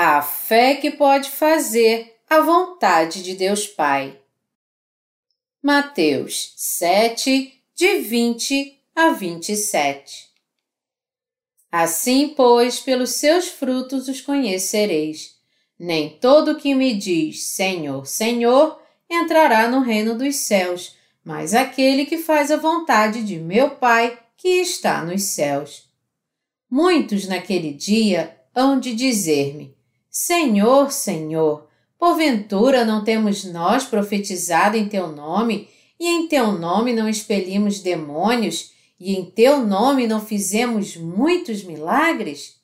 A fé que pode fazer a vontade de Deus Pai. Mateus 7, de 20 a 27 Assim, pois, pelos seus frutos os conhecereis. Nem todo que me diz Senhor, Senhor entrará no reino dos céus, mas aquele que faz a vontade de meu Pai que está nos céus. Muitos naquele dia hão de dizer-me: Senhor, Senhor, porventura não temos nós profetizado em teu nome, e em teu nome não expelimos demônios, e em teu nome não fizemos muitos milagres?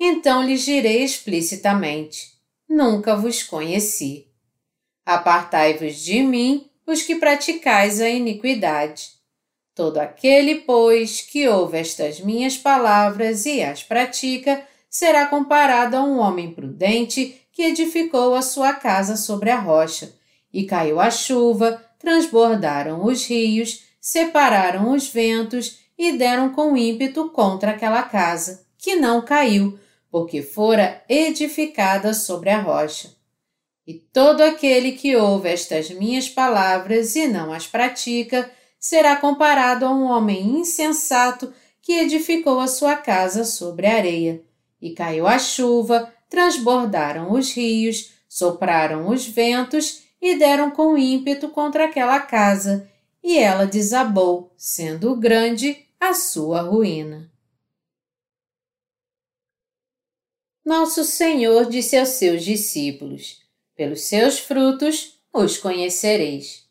Então lhes direi explicitamente: Nunca vos conheci. Apartai-vos de mim, os que praticais a iniquidade. Todo aquele, pois, que ouve estas minhas palavras e as pratica, será comparado a um homem prudente que edificou a sua casa sobre a rocha. E caiu a chuva, transbordaram os rios, separaram os ventos e deram com ímpeto contra aquela casa, que não caiu, porque fora edificada sobre a rocha. E todo aquele que ouve estas minhas palavras e não as pratica, será comparado a um homem insensato que edificou a sua casa sobre a areia. E caiu a chuva, transbordaram os rios, sopraram os ventos e deram com ímpeto contra aquela casa, e ela desabou, sendo grande a sua ruína. Nosso Senhor disse aos seus discípulos: Pelos seus frutos os conhecereis.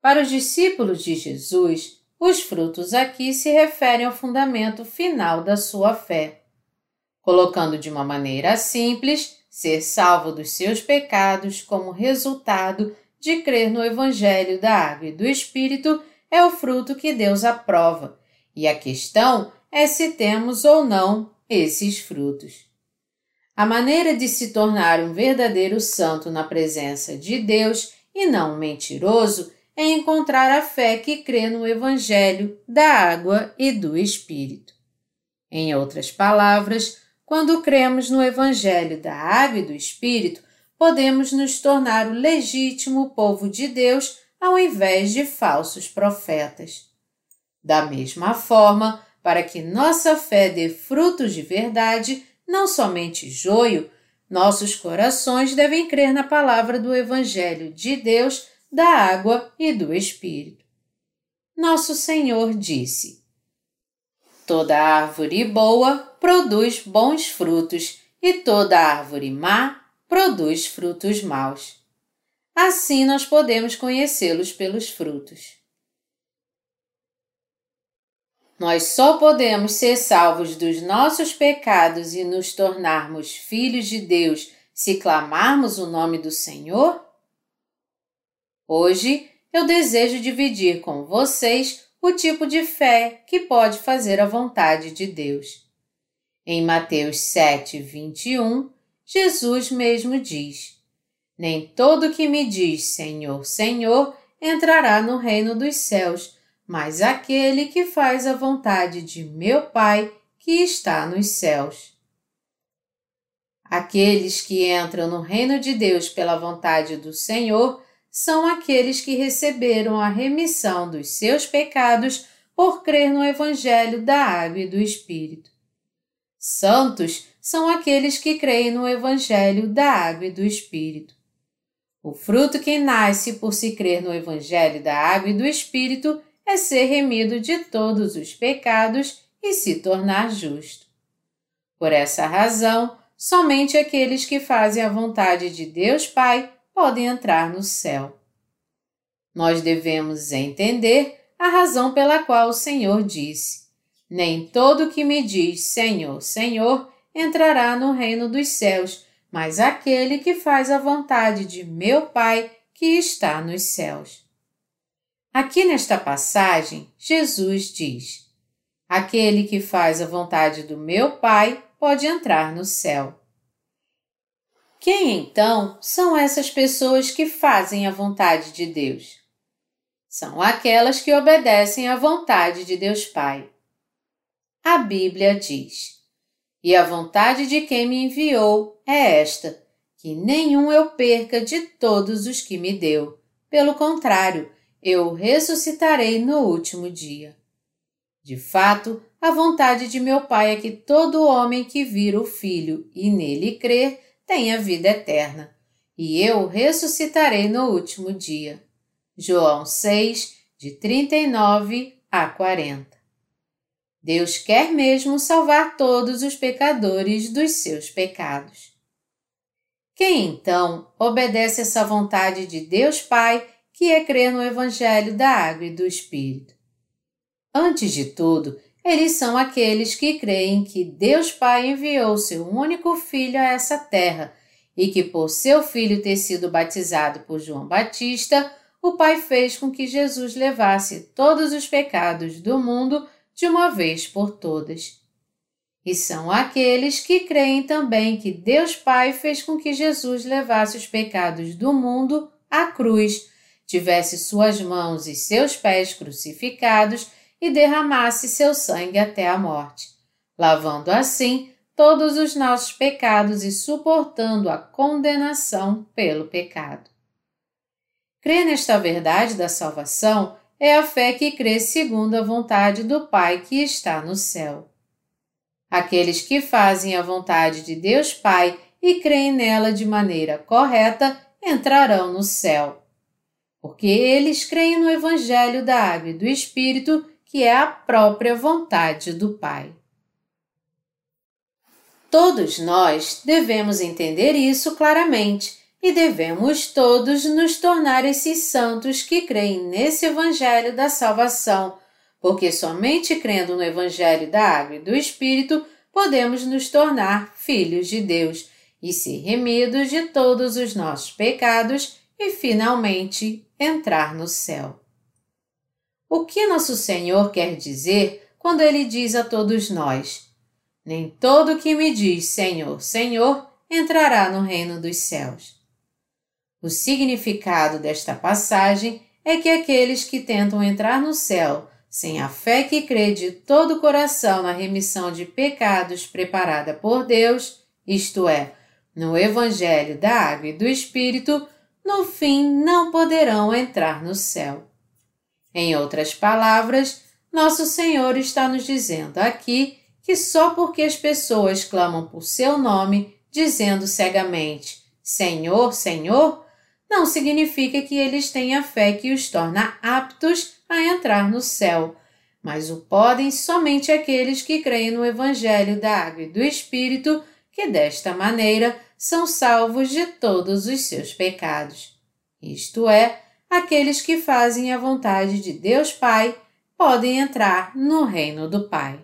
Para os discípulos de Jesus, os frutos aqui se referem ao fundamento final da sua fé colocando de uma maneira simples ser salvo dos seus pecados como resultado de crer no Evangelho da Água e do Espírito é o fruto que Deus aprova, e a questão é se temos ou não esses frutos. A maneira de se tornar um verdadeiro santo na presença de Deus e não um mentiroso é encontrar a fé que crê no Evangelho da Água e do Espírito. Em outras palavras, quando cremos no Evangelho da Água e do Espírito, podemos nos tornar o legítimo povo de Deus ao invés de falsos profetas. Da mesma forma, para que nossa fé dê frutos de verdade, não somente joio, nossos corações devem crer na palavra do Evangelho de Deus, da água e do Espírito. Nosso Senhor disse: Toda árvore boa produz bons frutos e toda árvore má produz frutos maus. Assim nós podemos conhecê-los pelos frutos. Nós só podemos ser salvos dos nossos pecados e nos tornarmos filhos de Deus se clamarmos o nome do Senhor? Hoje eu desejo dividir com vocês o tipo de fé que pode fazer a vontade de Deus. Em Mateus 7, 21, Jesus mesmo diz: Nem todo que me diz Senhor, Senhor entrará no reino dos céus, mas aquele que faz a vontade de meu Pai que está nos céus. Aqueles que entram no reino de Deus pela vontade do Senhor são aqueles que receberam a remissão dos seus pecados por crer no Evangelho da Água e do Espírito. Santos são aqueles que creem no Evangelho da Água e do Espírito. O fruto que nasce por se crer no Evangelho da Água e do Espírito é ser remido de todos os pecados e se tornar justo. Por essa razão, somente aqueles que fazem a vontade de Deus Pai podem entrar no céu. Nós devemos entender a razão pela qual o Senhor disse: Nem todo que me diz Senhor, Senhor entrará no reino dos céus, mas aquele que faz a vontade de meu Pai que está nos céus. Aqui nesta passagem, Jesus diz: Aquele que faz a vontade do meu Pai pode entrar no céu. Quem então são essas pessoas que fazem a vontade de Deus? São aquelas que obedecem à vontade de Deus Pai. A Bíblia diz: E a vontade de quem me enviou é esta: que nenhum eu perca de todos os que me deu. Pelo contrário, eu ressuscitarei no último dia. De fato, a vontade de meu Pai é que todo homem que vira o Filho e nele crer tenha vida eterna, e eu ressuscitarei no último dia. João 6, de 39 a 40. Deus quer mesmo salvar todos os pecadores dos seus pecados. Quem então obedece essa vontade de Deus Pai, que é crer no Evangelho da Água e do Espírito? Antes de tudo, eles são aqueles que creem que Deus Pai enviou seu único filho a essa terra e que, por seu filho ter sido batizado por João Batista, o Pai fez com que Jesus levasse todos os pecados do mundo de uma vez por todas. E são aqueles que creem também que Deus Pai fez com que Jesus levasse os pecados do mundo à cruz, tivesse suas mãos e seus pés crucificados e derramasse seu sangue até a morte, lavando assim todos os nossos pecados e suportando a condenação pelo pecado. Crer nesta verdade da salvação é a fé que crê segundo a vontade do Pai que está no céu. Aqueles que fazem a vontade de Deus Pai e creem nela de maneira correta entrarão no céu, porque eles creem no Evangelho da Água e do Espírito, que é a própria vontade do Pai. Todos nós devemos entender isso claramente e devemos todos nos tornar esses santos que creem nesse Evangelho da salvação, porque somente crendo no Evangelho da Água e do Espírito podemos nos tornar filhos de Deus e ser remidos de todos os nossos pecados e finalmente entrar no céu. O que nosso Senhor quer dizer quando ele diz a todos nós: Nem todo que me diz Senhor, Senhor entrará no reino dos céus. O significado desta passagem é que aqueles que tentam entrar no céu sem a fé que crê de todo o coração na remissão de pecados preparada por Deus, isto é, no Evangelho da Água e do Espírito, no fim não poderão entrar no céu. Em outras palavras, nosso Senhor está nos dizendo aqui que só porque as pessoas clamam por seu nome, dizendo cegamente: Senhor, Senhor, não significa que eles tenham fé que os torna aptos a entrar no céu, mas o podem somente aqueles que creem no Evangelho da Água e do Espírito, que desta maneira são salvos de todos os seus pecados. Isto é, aqueles que fazem a vontade de Deus Pai podem entrar no reino do Pai.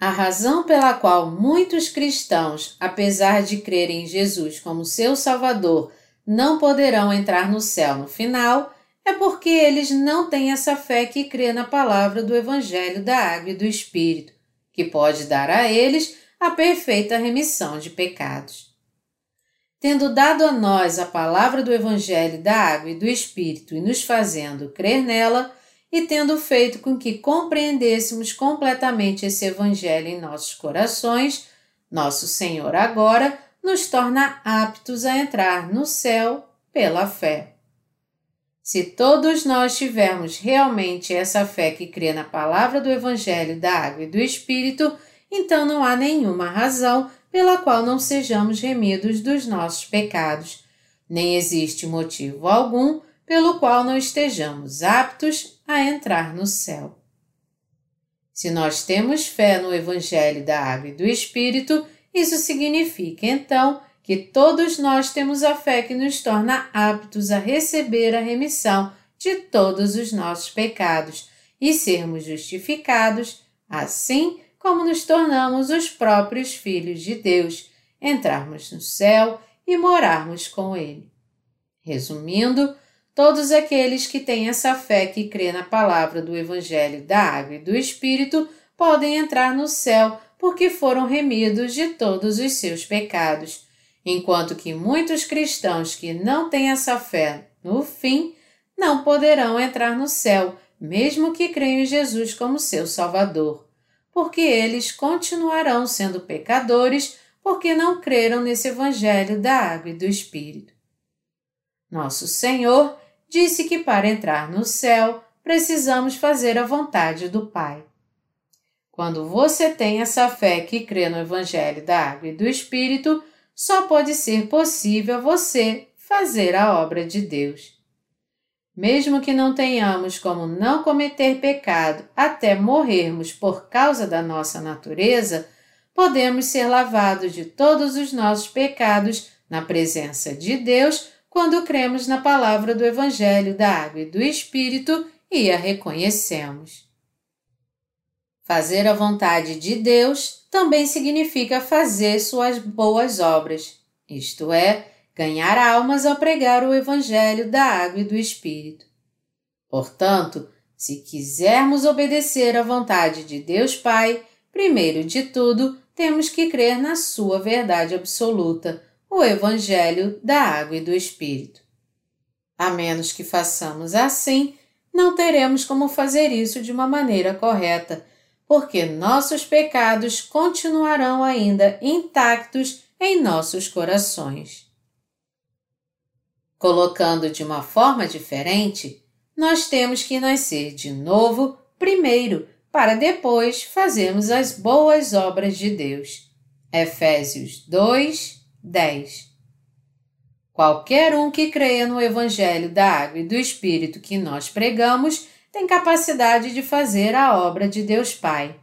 A razão pela qual muitos cristãos, apesar de crerem em Jesus como seu Salvador, não poderão entrar no céu no final é porque eles não têm essa fé que crê na palavra do Evangelho da Água e do Espírito, que pode dar a eles a perfeita remissão de pecados. Tendo dado a nós a palavra do Evangelho da Água e do Espírito e nos fazendo crer nela, e tendo feito com que compreendêssemos completamente esse Evangelho em nossos corações, nosso Senhor agora nos torna aptos a entrar no céu pela fé. Se todos nós tivermos realmente essa fé que crê na palavra do Evangelho da Água e do Espírito, então não há nenhuma razão pela qual não sejamos remidos dos nossos pecados, nem existe motivo algum pelo qual não estejamos aptos a entrar no céu. Se nós temos fé no Evangelho da Água e do Espírito, isso significa então que todos nós temos a fé que nos torna aptos a receber a remissão de todos os nossos pecados e sermos justificados, assim como nos tornamos os próprios filhos de Deus, entrarmos no céu e morarmos com Ele. Resumindo, Todos aqueles que têm essa fé que crê na palavra do Evangelho da Água e do Espírito podem entrar no céu porque foram remidos de todos os seus pecados, enquanto que muitos cristãos que não têm essa fé, no fim, não poderão entrar no céu, mesmo que creiam em Jesus como seu Salvador, porque eles continuarão sendo pecadores porque não creram nesse Evangelho da Água e do Espírito. Nosso Senhor disse que para entrar no céu precisamos fazer a vontade do Pai. Quando você tem essa fé que crê no Evangelho da Água e do Espírito, só pode ser possível você fazer a obra de Deus. Mesmo que não tenhamos como não cometer pecado até morrermos por causa da nossa natureza, podemos ser lavados de todos os nossos pecados na presença de Deus quando cremos na palavra do Evangelho da Água e do Espírito e a reconhecemos. Fazer a vontade de Deus também significa fazer suas boas obras, isto é, ganhar almas ao pregar o Evangelho da Água e do Espírito. Portanto, se quisermos obedecer à vontade de Deus Pai, primeiro de tudo, temos que crer na Sua verdade absoluta, o Evangelho da Água e do Espírito. A menos que façamos assim, não teremos como fazer isso de uma maneira correta, porque nossos pecados continuarão ainda intactos em nossos corações. Colocando de uma forma diferente, nós temos que nascer de novo primeiro, para depois fazermos as boas obras de Deus. Efésios 2, 10. Qualquer um que creia no Evangelho da Água e do Espírito que nós pregamos tem capacidade de fazer a obra de Deus Pai.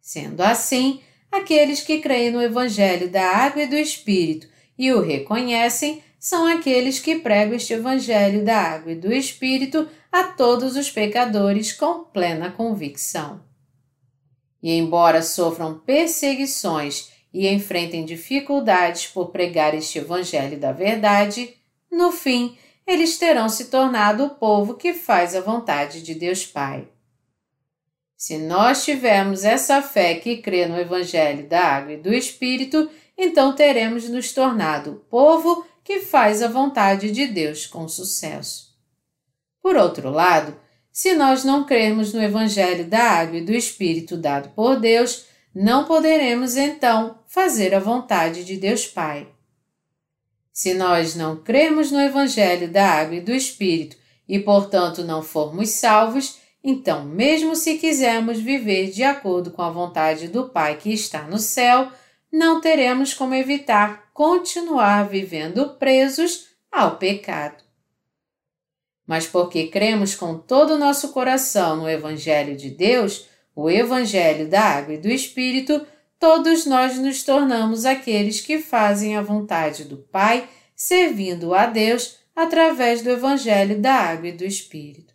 Sendo assim, aqueles que creem no Evangelho da Água e do Espírito e o reconhecem são aqueles que pregam este Evangelho da Água e do Espírito a todos os pecadores com plena convicção. E embora sofram perseguições e enfrentem dificuldades por pregar este Evangelho da verdade, no fim, eles terão se tornado o povo que faz a vontade de Deus Pai. Se nós tivermos essa fé que crê no Evangelho da Água e do Espírito, então teremos nos tornado o povo que faz a vontade de Deus com sucesso. Por outro lado, se nós não crermos no Evangelho da Água e do Espírito dado por Deus, não poderemos então fazer a vontade de Deus Pai. Se nós não crermos no Evangelho da Água e do Espírito e, portanto, não formos salvos, então, mesmo se quisermos viver de acordo com a vontade do Pai que está no céu, não teremos como evitar continuar vivendo presos ao pecado. Mas porque cremos com todo o nosso coração no Evangelho de Deus, o Evangelho da Água e do Espírito, todos nós nos tornamos aqueles que fazem a vontade do Pai, servindo a Deus através do Evangelho da Água e do Espírito.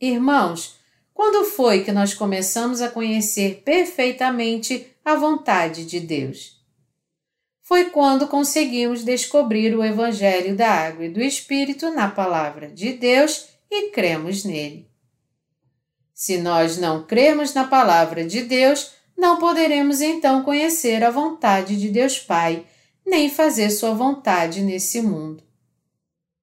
Irmãos, quando foi que nós começamos a conhecer perfeitamente a vontade de Deus? Foi quando conseguimos descobrir o Evangelho da Água e do Espírito na Palavra de Deus e cremos nele. Se nós não cremos na palavra de Deus, não poderemos então conhecer a vontade de Deus Pai, nem fazer sua vontade nesse mundo.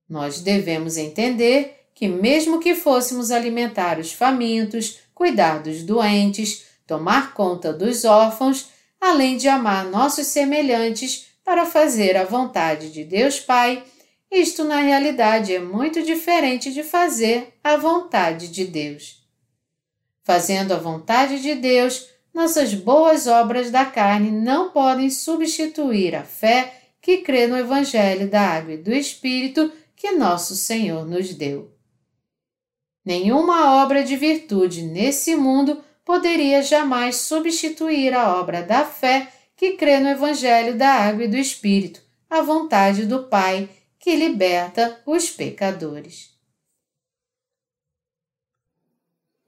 Nós devemos entender que, mesmo que fôssemos alimentar os famintos, cuidar dos doentes, tomar conta dos órfãos, além de amar nossos semelhantes para fazer a vontade de Deus Pai, isto na realidade é muito diferente de fazer a vontade de Deus. Fazendo a vontade de Deus, nossas boas obras da carne não podem substituir a fé que crê no Evangelho da Água e do Espírito que nosso Senhor nos deu. Nenhuma obra de virtude nesse mundo poderia jamais substituir a obra da fé que crê no Evangelho da Água e do Espírito, a vontade do Pai que liberta os pecadores.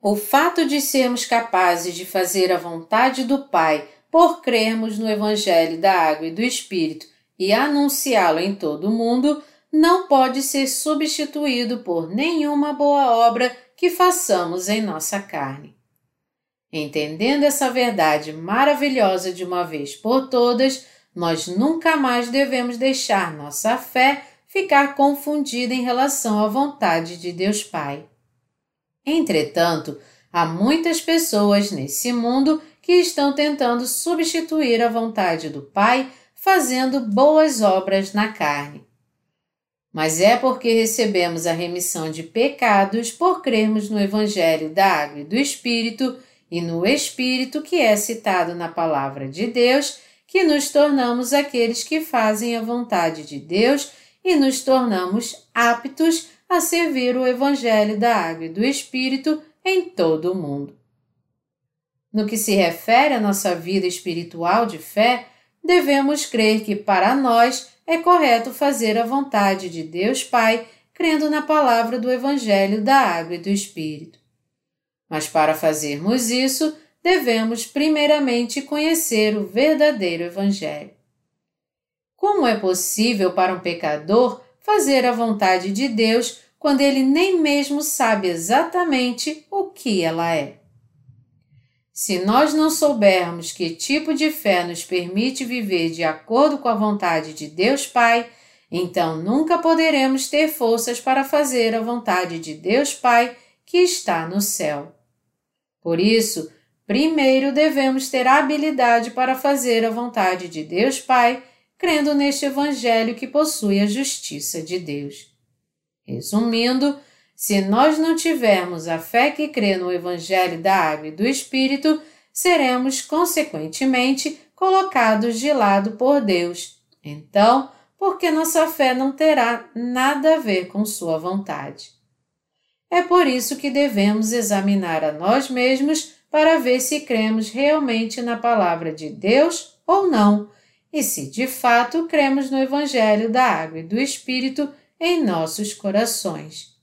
O fato de sermos capazes de fazer a vontade do Pai por crermos no Evangelho da Água e do Espírito e anunciá-lo em todo o mundo não pode ser substituído por nenhuma boa obra que façamos em nossa carne. Entendendo essa verdade maravilhosa de uma vez por todas, nós nunca mais devemos deixar nossa fé ficar confundida em relação à vontade de Deus Pai. Entretanto, Há muitas pessoas nesse mundo que estão tentando substituir a vontade do Pai fazendo boas obras na carne. Mas é porque recebemos a remissão de pecados por crermos no Evangelho da Água e do Espírito e no Espírito que é citado na Palavra de Deus que nos tornamos aqueles que fazem a vontade de Deus e nos tornamos aptos a servir o Evangelho da Água e do Espírito em todo o mundo. No que se refere à nossa vida espiritual de fé, devemos crer que para nós é correto fazer a vontade de Deus Pai, crendo na palavra do Evangelho da Água e do Espírito. Mas para fazermos isso, devemos primeiramente conhecer o verdadeiro Evangelho. Como é possível para um pecador fazer a vontade de Deus quando ele nem mesmo sabe exatamente o que ela é? Se nós não soubermos que tipo de fé nos permite viver de acordo com a vontade de Deus Pai, então nunca poderemos ter forças para fazer a vontade de Deus Pai que está no céu. Por isso, primeiro devemos ter a habilidade para fazer a vontade de Deus Pai, crendo neste Evangelho que possui a justiça de Deus. Resumindo, se nós não tivermos a fé que crê no Evangelho da Água e do Espírito, seremos, consequentemente, colocados de lado por Deus. Então, porque nossa fé não terá nada a ver com Sua vontade. É por isso que devemos examinar a nós mesmos para ver se cremos realmente na palavra de Deus ou não, e se de fato cremos no Evangelho da Água e do Espírito em nossos corações.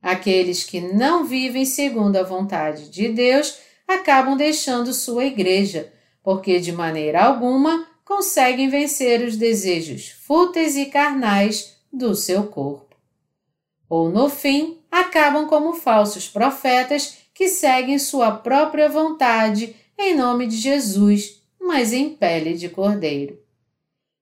Aqueles que não vivem segundo a vontade de Deus acabam deixando sua igreja, porque de maneira alguma conseguem vencer os desejos fúteis e carnais do seu corpo. Ou, no fim, acabam como falsos profetas que seguem sua própria vontade em nome de Jesus, mas em pele de cordeiro.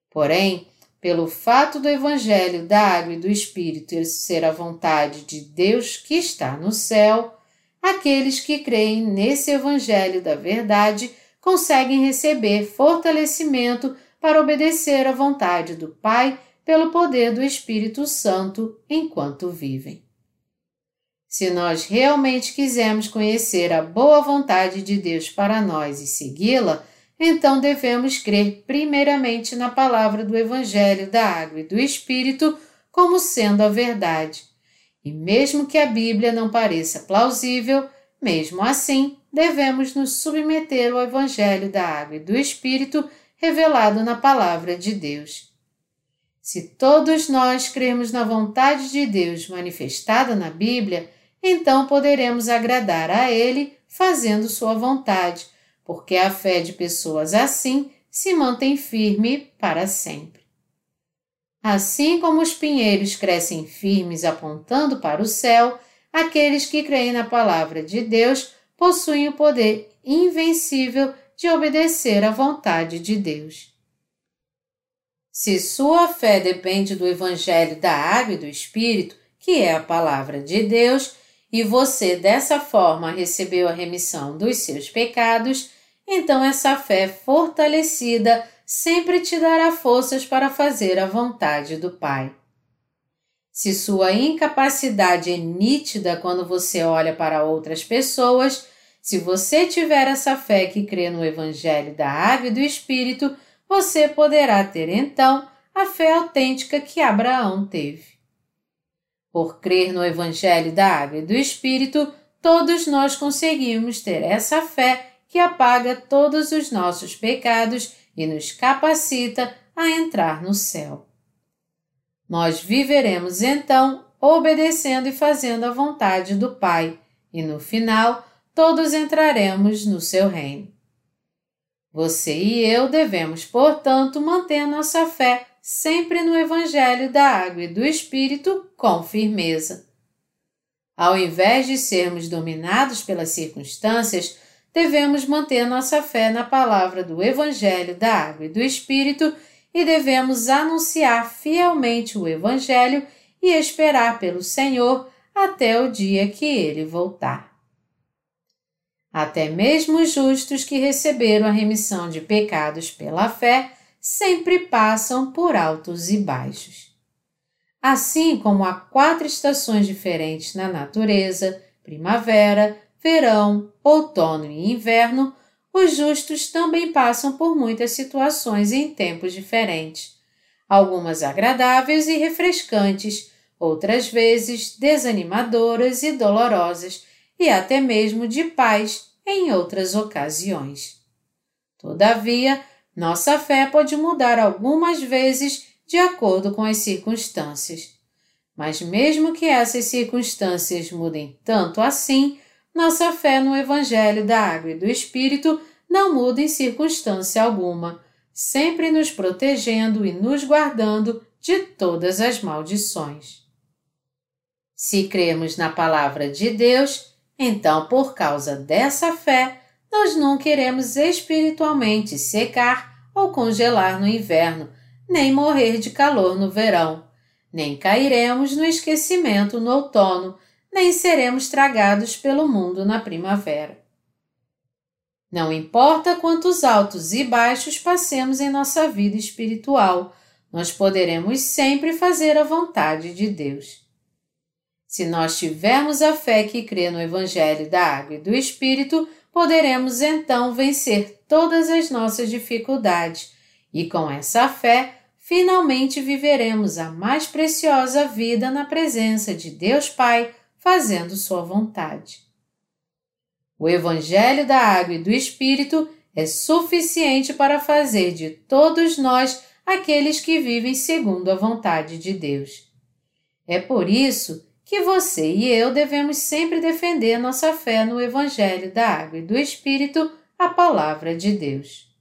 Porém, pelo fato do Evangelho da Água e do Espírito ser a vontade de Deus que está no céu, aqueles que creem nesse Evangelho da verdade conseguem receber fortalecimento para obedecer à vontade do Pai pelo poder do Espírito Santo enquanto vivem. Se nós realmente quisermos conhecer a boa vontade de Deus para nós e segui-la, então devemos crer primeiramente na palavra do Evangelho da Água e do Espírito como sendo a verdade. E mesmo que a Bíblia não pareça plausível, mesmo assim, devemos nos submeter ao Evangelho da Água e do Espírito revelado na Palavra de Deus. Se todos nós cremos na vontade de Deus manifestada na Bíblia, então poderemos agradar a Ele fazendo Sua vontade porque a fé de pessoas assim se mantém firme para sempre. Assim como os pinheiros crescem firmes apontando para o céu, aqueles que creem na palavra de Deus possuem o poder invencível de obedecer à vontade de Deus. Se sua fé depende do Evangelho da Água e do Espírito, que é a palavra de Deus, e você dessa forma recebeu a remissão dos seus pecados, então essa fé fortalecida sempre te dará forças para fazer a vontade do Pai. Se sua incapacidade é nítida quando você olha para outras pessoas, se você tiver essa fé que crê no Evangelho da Água e do Espírito, você poderá ter então a fé autêntica que Abraão teve. Por crer no Evangelho da Água e do Espírito, todos nós conseguimos ter essa fé que apaga todos os nossos pecados e nos capacita a entrar no céu. Nós viveremos então obedecendo e fazendo a vontade do Pai, e no final todos entraremos no seu reino. Você e eu devemos, portanto, manter nossa fé sempre no Evangelho da Água e do Espírito com firmeza. Ao invés de sermos dominados pelas circunstâncias, devemos manter nossa fé na palavra do Evangelho da Água e do Espírito e devemos anunciar fielmente o Evangelho e esperar pelo Senhor até o dia que ele voltar. Até mesmo os justos que receberam a remissão de pecados pela fé sempre passam por altos e baixos. Assim como há quatro estações diferentes na natureza primavera, verão, outono e inverno os justos também passam por muitas situações em tempos diferentes, algumas agradáveis e refrescantes, outras vezes desanimadoras e dolorosas, e até mesmo de paz em outras ocasiões. Todavia, nossa fé pode mudar algumas vezes de acordo com as circunstâncias. Mas, mesmo que essas circunstâncias mudem tanto assim, nossa fé no Evangelho da Água e do Espírito não muda em circunstância alguma, sempre nos protegendo e nos guardando de todas as maldições. Se cremos na palavra de Deus, então, por causa dessa fé, nós não queremos espiritualmente secar ou congelar no inverno, nem morrer de calor no verão, nem cairemos no esquecimento no outono, nem seremos tragados pelo mundo na primavera. Não importa quantos altos e baixos passemos em nossa vida espiritual, nós poderemos sempre fazer a vontade de Deus. Se nós tivermos a fé que crê no Evangelho da Água e do Espírito, poderemos então vencer todas as nossas dificuldades e, com essa fé, finalmente viveremos a mais preciosa vida na presença de Deus Pai, fazendo Sua vontade. O Evangelho da Água e do Espírito é suficiente para fazer de todos nós aqueles que vivem segundo a vontade de Deus. É por isso que você e eu devemos sempre defender nossa fé no Evangelho da Água e do Espírito, a Palavra de Deus.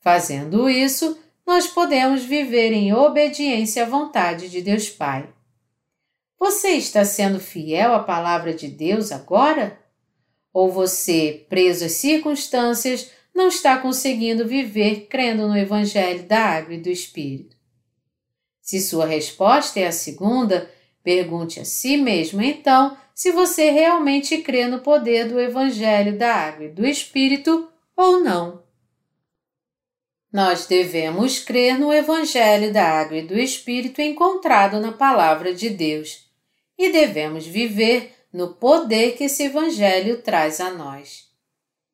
Fazendo isso, nós podemos viver em obediência à vontade de Deus Pai. Você está sendo fiel à Palavra de Deus agora? Ou você, preso às circunstâncias, não está conseguindo viver crendo no Evangelho da Água e do Espírito? Se sua resposta é a segunda, Pergunte a si mesmo, então, se você realmente crê no poder do Evangelho da Água e do Espírito ou não. Nós devemos crer no Evangelho da Água e do Espírito encontrado na Palavra de Deus e devemos viver no poder que esse Evangelho traz a nós.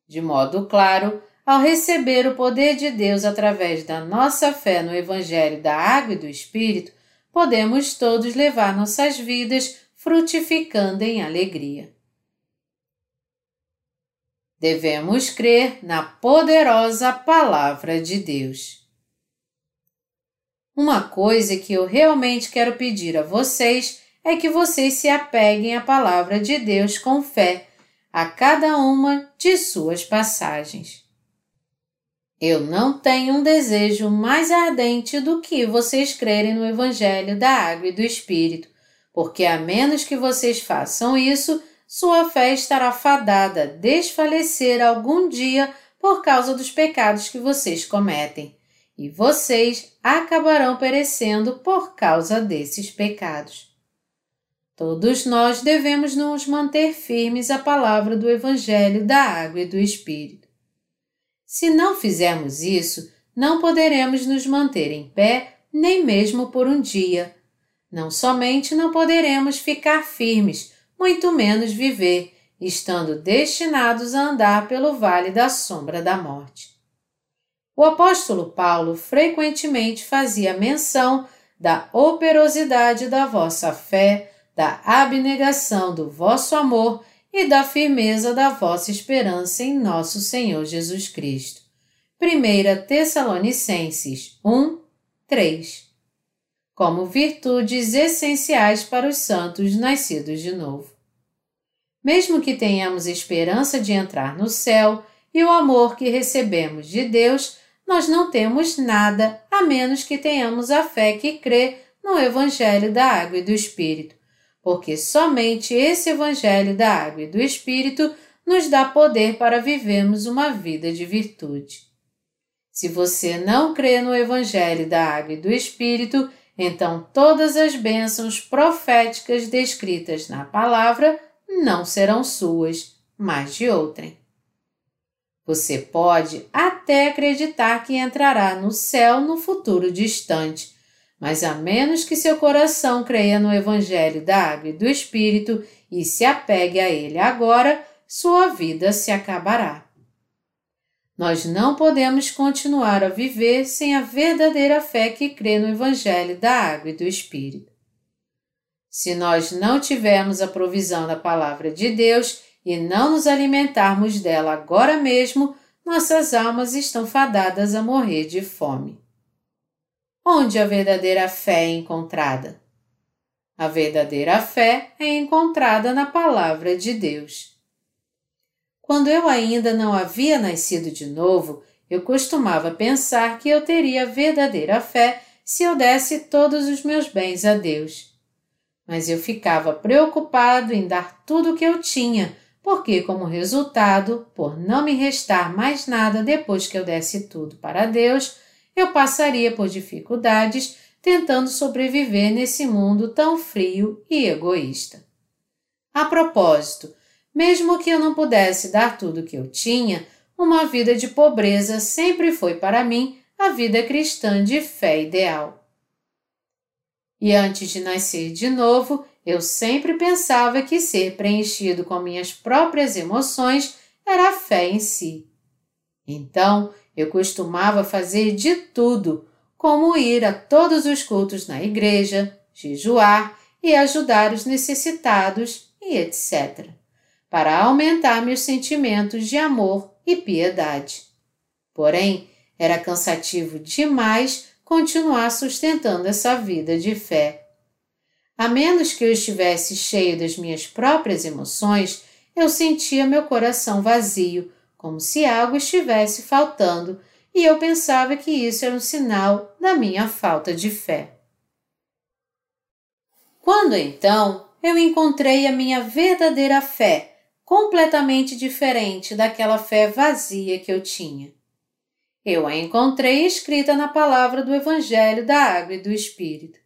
De modo claro, ao receber o poder de Deus através da nossa fé no Evangelho da Água e do Espírito, podemos todos levar nossas vidas frutificando em alegria. Devemos crer na poderosa Palavra de Deus. Uma coisa que eu realmente quero pedir a vocês é que vocês se apeguem à Palavra de Deus com fé, a cada uma de suas passagens. Eu não tenho um desejo mais ardente do que vocês crerem no Evangelho da Água e do Espírito, porque a menos que vocês façam isso, sua fé estará fadada a desfalecer algum dia por causa dos pecados que vocês cometem, e vocês acabarão perecendo por causa desses pecados. Todos nós devemos nos manter firmes à palavra do Evangelho da Água e do Espírito. Se não fizermos isso, não poderemos nos manter em pé nem mesmo por um dia. Não somente não poderemos ficar firmes, muito menos viver, estando destinados a andar pelo vale da sombra da morte. O apóstolo Paulo frequentemente fazia menção da operosidade da vossa fé, da abnegação do vosso amor e da firmeza da vossa esperança em nosso Senhor Jesus Cristo. 1 Tessalonicenses 1, 3 Como virtudes essenciais para os santos nascidos de novo. Mesmo que tenhamos esperança de entrar no céu e o amor que recebemos de Deus, nós não temos nada a menos que tenhamos a fé que crê no Evangelho da Água e do Espírito porque somente esse Evangelho da Água e do Espírito nos dá poder para vivermos uma vida de virtude. Se você não crê no Evangelho da Água e do Espírito, então todas as bênçãos proféticas descritas na palavra não serão suas, mas de outrem. Você pode até acreditar que entrará no céu no futuro distante, mas a menos que seu coração creia no Evangelho da Água e do Espírito e se apegue a ele agora, sua vida se acabará. Nós não podemos continuar a viver sem a verdadeira fé que crê no Evangelho da Água e do Espírito. Se nós não tivermos a provisão da Palavra de Deus e não nos alimentarmos dela agora mesmo, nossas almas estão fadadas a morrer de fome. Onde a verdadeira fé é encontrada? A verdadeira fé é encontrada na Palavra de Deus. Quando eu ainda não havia nascido de novo, eu costumava pensar que eu teria verdadeira fé se eu desse todos os meus bens a Deus. Mas eu ficava preocupado em dar tudo o que eu tinha, porque, como resultado, por não me restar mais nada depois que eu desse tudo para Deus, eu passaria por dificuldades tentando sobreviver nesse mundo tão frio e egoísta. A propósito, mesmo que eu não pudesse dar tudo o que eu tinha, uma vida de pobreza sempre foi para mim a vida cristã de fé ideal. E antes de nascer de novo, eu sempre pensava que ser preenchido com minhas próprias emoções era a fé em si. Então, eu costumava fazer de tudo, como ir a todos os cultos na igreja, jejuar e ajudar os necessitados e etc para aumentar meus sentimentos de amor e piedade. Porém, era cansativo demais continuar sustentando essa vida de fé. A menos que eu estivesse cheio das minhas próprias emoções, eu sentia meu coração vazio, como se algo estivesse faltando, e eu pensava que isso era um sinal da minha falta de fé. Quando então eu encontrei a minha verdadeira fé, completamente diferente daquela fé vazia que eu tinha. Eu a encontrei escrita na palavra do Evangelho da Água e do Espírito.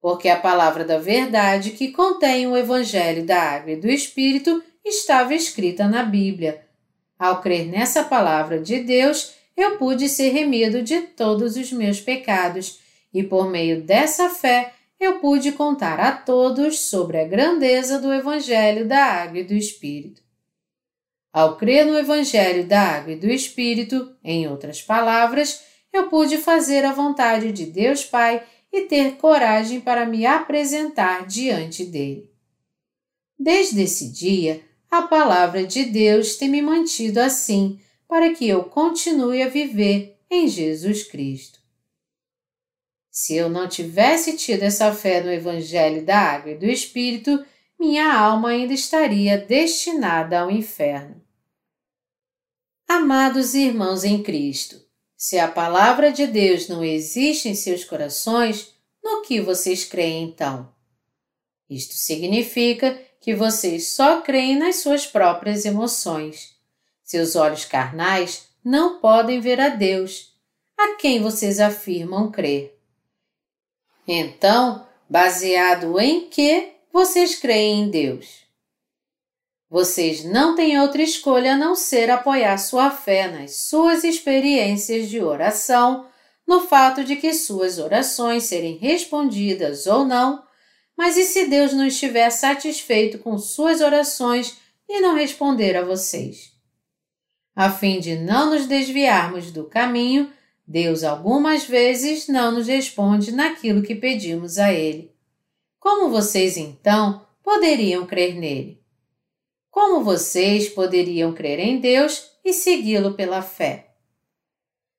Porque a palavra da verdade que contém o Evangelho da Água e do Espírito estava escrita na Bíblia. Ao crer nessa palavra de Deus, eu pude ser remido de todos os meus pecados, e por meio dessa fé eu pude contar a todos sobre a grandeza do Evangelho da Água e do Espírito. Ao crer no Evangelho da Água e do Espírito, em outras palavras, eu pude fazer a vontade de Deus Pai e ter coragem para me apresentar diante dele. Desde esse dia, a palavra de Deus tem me mantido assim para que eu continue a viver em Jesus Cristo. Se eu não tivesse tido essa fé no Evangelho da Água e do Espírito, minha alma ainda estaria destinada ao inferno. Amados irmãos em Cristo, se a palavra de Deus não existe em seus corações, no que vocês creem então? Isto significa que vocês só creem nas suas próprias emoções. Seus olhos carnais não podem ver a Deus, a quem vocês afirmam crer. Então, baseado em que vocês creem em Deus? Vocês não têm outra escolha a não ser apoiar sua fé nas suas experiências de oração, no fato de que suas orações serem respondidas ou não, mas e se Deus não estiver satisfeito com suas orações e não responder a vocês? A fim de não nos desviarmos do caminho, Deus algumas vezes não nos responde naquilo que pedimos a Ele. Como vocês então poderiam crer nele? Como vocês poderiam crer em Deus e segui-lo pela fé?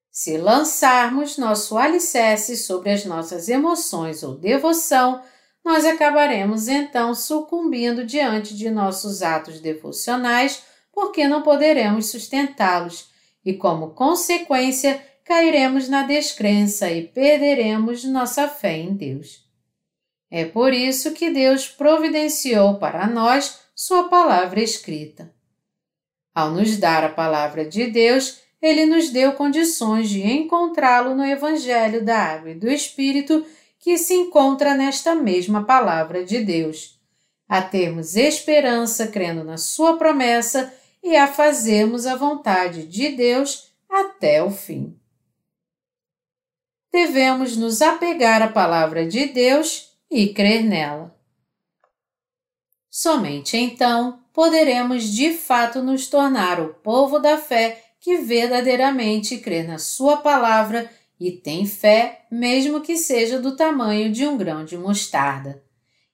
Se lançarmos nosso alicerce sobre as nossas emoções ou devoção, nós acabaremos então sucumbindo diante de nossos atos devocionais porque não poderemos sustentá-los e, como consequência, cairemos na descrença e perderemos nossa fé em Deus. É por isso que Deus providenciou para nós Sua palavra escrita. Ao nos dar a palavra de Deus, Ele nos deu condições de encontrá-lo no Evangelho da Água e do Espírito que se encontra nesta mesma palavra de Deus. a termos esperança crendo na Sua promessa e a fazermos a vontade de Deus até o fim. Devemos nos apegar à palavra de Deus e crer nela. Somente então poderemos de fato nos tornar o povo da fé que verdadeiramente crê na Sua palavra e tem fé, mesmo que seja do tamanho de um grão de mostarda.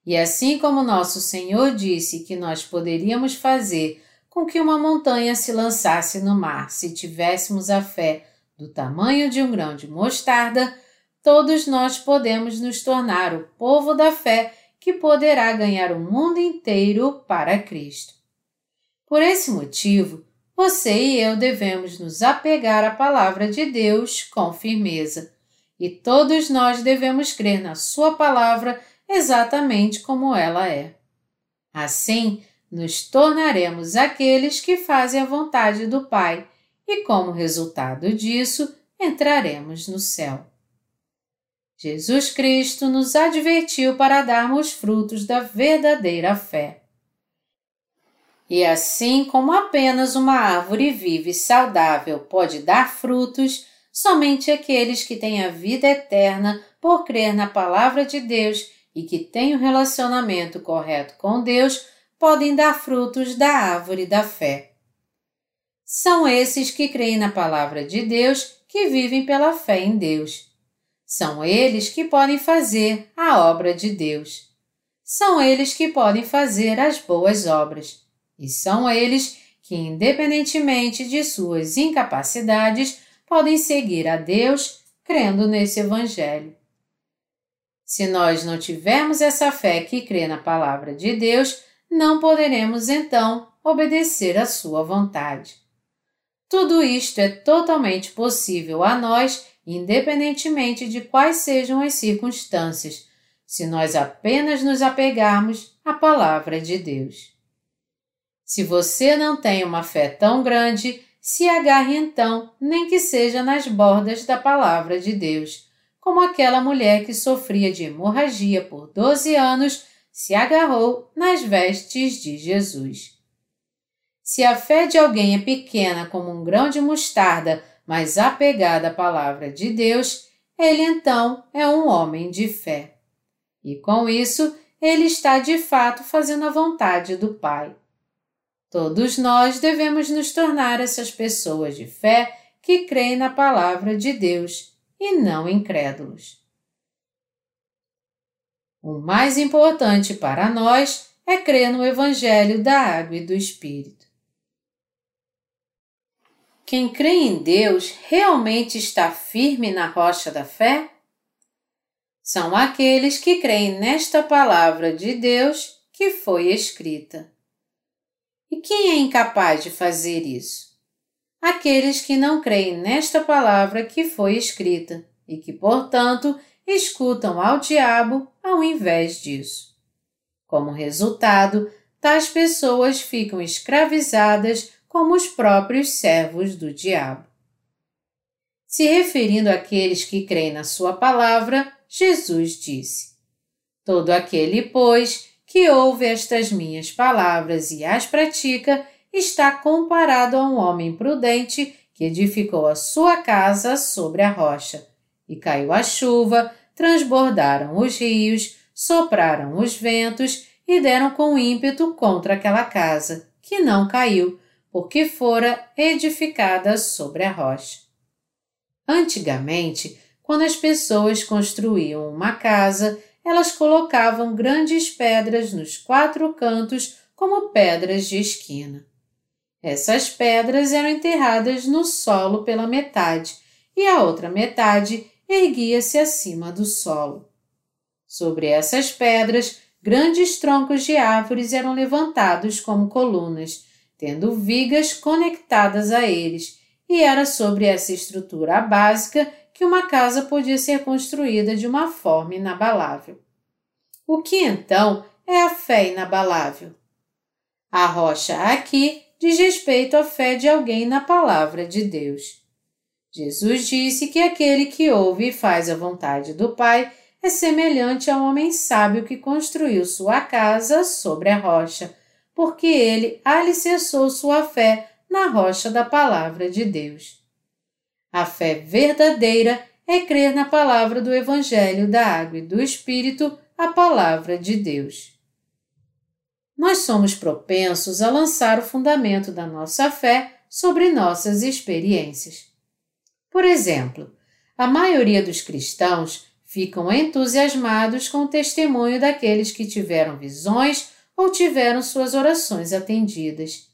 E assim como nosso Senhor disse que nós poderíamos fazer com que uma montanha se lançasse no mar se tivéssemos a fé do tamanho de um grão de mostarda, todos nós podemos nos tornar o povo da fé que poderá ganhar o mundo inteiro para Cristo. Por esse motivo, você e eu devemos nos apegar à palavra de Deus com firmeza, e todos nós devemos crer na Sua palavra exatamente como ela é. Assim, nos tornaremos aqueles que fazem a vontade do Pai e, como resultado disso, entraremos no céu. Jesus Cristo nos advertiu para darmos frutos da verdadeira fé. E assim como apenas uma árvore viva e saudável pode dar frutos, somente aqueles que têm a vida eterna por crer na palavra de Deus e que têm o um relacionamento correto com Deus podem dar frutos da árvore da fé. São esses que creem na palavra de Deus que vivem pela fé em Deus. São eles que podem fazer a obra de Deus. São eles que podem fazer as boas obras. E são eles que, independentemente de suas incapacidades, podem seguir a Deus crendo nesse Evangelho. Se nós não tivermos essa fé que crê na palavra de Deus, não poderemos então obedecer à Sua vontade. Tudo isto é totalmente possível a nós independentemente de quais sejam as circunstâncias, se nós apenas nos apegarmos à palavra de Deus. Se você não tem uma fé tão grande, se agarre então, nem que seja nas bordas da palavra de Deus, como aquela mulher que sofria de hemorragia por 12 anos se agarrou nas vestes de Jesus. Se a fé de alguém é pequena como um grão de mostarda, mas apegado à palavra de Deus, ele então é um homem de fé. E com isso, ele está de fato fazendo a vontade do Pai. Todos nós devemos nos tornar essas pessoas de fé que creem na palavra de Deus e não incrédulos. O mais importante para nós é crer no Evangelho da Água e do Espírito. Quem crê em Deus realmente está firme na rocha da fé? São aqueles que creem nesta palavra de Deus que foi escrita. E quem é incapaz de fazer isso? Aqueles que não creem nesta palavra que foi escrita e que, portanto, escutam ao diabo ao invés disso. Como resultado, tais pessoas ficam escravizadas como os próprios servos do diabo. Se referindo àqueles que creem na Sua palavra, Jesus disse: Todo aquele, pois, que ouve estas minhas palavras e as pratica, está comparado a um homem prudente que edificou a sua casa sobre a rocha. E caiu a chuva, transbordaram os rios, sopraram os ventos e deram com ímpeto contra aquela casa, que não caiu, porque fora edificada sobre a rocha. Antigamente, quando as pessoas construíam uma casa, elas colocavam grandes pedras nos quatro cantos como pedras de esquina. Essas pedras eram enterradas no solo pela metade e a outra metade erguia-se acima do solo. Sobre essas pedras, grandes troncos de árvores eram levantados como colunas, tendo vigas conectadas a eles, e era sobre essa estrutura básica que uma casa podia ser construída de uma forma inabalável. O que então é a fé inabalável? A rocha aqui diz respeito à fé de alguém na palavra de Deus. Jesus disse que aquele que ouve e faz a vontade do Pai é semelhante a um homem sábio que construiu sua casa sobre a rocha, porque ele alicerçou sua fé na rocha da palavra de Deus. A fé verdadeira é crer na palavra do Evangelho da Água e do Espírito, a palavra de Deus. Nós somos propensos a lançar o fundamento da nossa fé sobre nossas experiências. Por exemplo, a maioria dos cristãos ficam entusiasmados com o testemunho daqueles que tiveram visões ou tiveram suas orações atendidas.